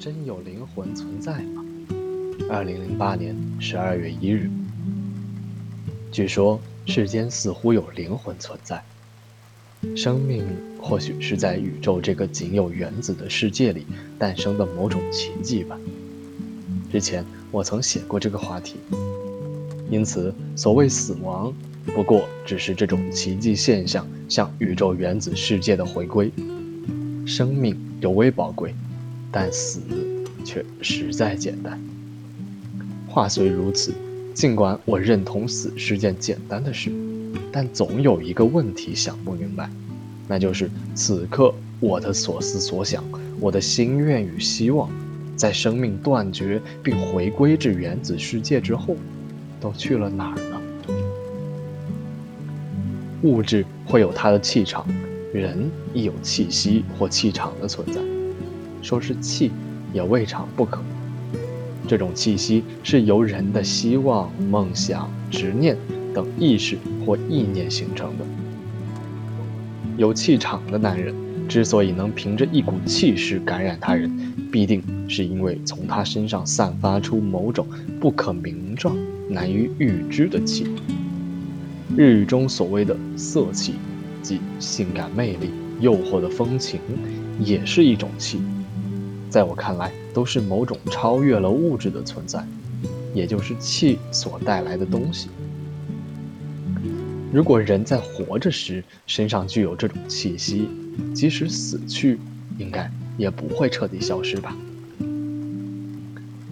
真有灵魂存在吗？二零零八年十二月一日，据说世间似乎有灵魂存在，生命或许是在宇宙这个仅有原子的世界里诞生的某种奇迹吧。之前我曾写过这个话题，因此所谓死亡，不过只是这种奇迹现象向宇宙原子世界的回归。生命尤为宝贵。但死却实在简单。话虽如此，尽管我认同死是件简单的事，但总有一个问题想不明白，那就是此刻我的所思所想，我的心愿与希望，在生命断绝并回归至原子世界之后，都去了哪儿呢？物质会有它的气场，人亦有气息或气场的存在。说是气，也未尝不可。这种气息是由人的希望、梦想、执念等意识或意念形成的。有气场的男人之所以能凭着一股气势感染他人，必定是因为从他身上散发出某种不可名状、难于预知的气。日语中所谓的色气，即性感魅力、诱惑的风情，也是一种气。在我看来，都是某种超越了物质的存在，也就是气所带来的东西。如果人在活着时身上具有这种气息，即使死去，应该也不会彻底消失吧？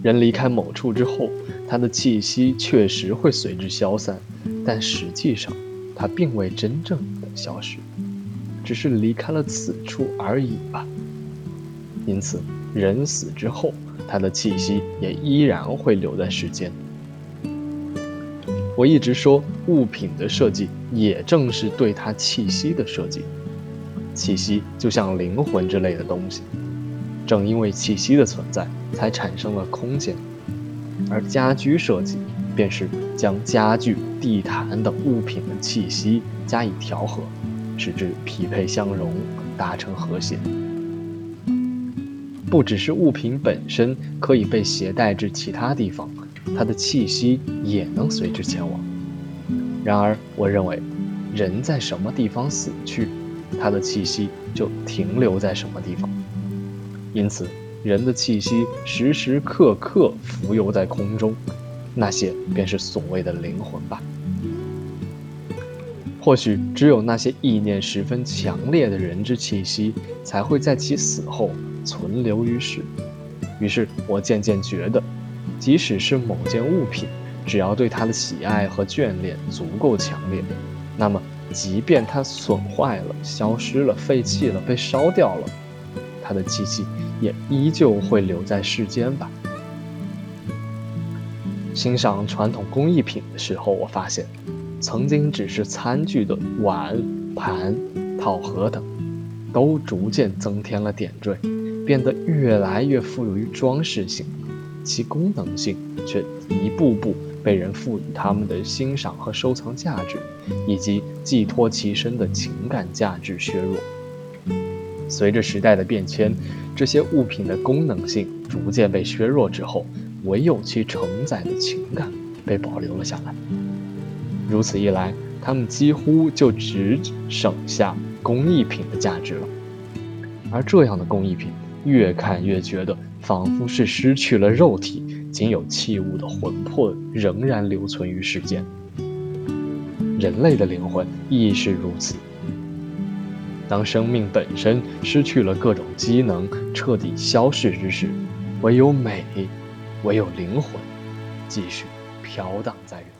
人离开某处之后，他的气息确实会随之消散，但实际上，他并未真正的消失，只是离开了此处而已吧。因此。人死之后，他的气息也依然会留在世间。我一直说，物品的设计也正是对它气息的设计。气息就像灵魂之类的东西，正因为气息的存在，才产生了空间。而家居设计，便是将家具、地毯等物品的气息加以调和，使之匹配相融，达成和谐。不只是物品本身可以被携带至其他地方，它的气息也能随之前往。然而，我认为，人在什么地方死去，他的气息就停留在什么地方。因此，人的气息时时刻刻浮游在空中，那些便是所谓的灵魂吧。或许只有那些意念十分强烈的人之气息，才会在其死后。存留于世，于是我渐渐觉得，即使是某件物品，只要对它的喜爱和眷恋足够强烈，那么即便它损坏了、消失了、废弃了、被烧掉了，它的气息也依旧会留在世间吧。欣赏传统工艺品的时候，我发现，曾经只是餐具的碗、盘、套盒等，都逐渐增添了点缀。变得越来越富于装饰性，其功能性却一步步被人赋予他们的欣赏和收藏价值，以及寄托其身的情感价值削弱。随着时代的变迁，这些物品的功能性逐渐被削弱之后，唯有其承载的情感被保留了下来。如此一来，它们几乎就只剩下工艺品的价值了。而这样的工艺品。越看越觉得，仿佛是失去了肉体，仅有器物的魂魄仍然留存于世间。人类的灵魂亦是如此。当生命本身失去了各种机能，彻底消逝之时，唯有美，唯有灵魂，继续飘荡在人。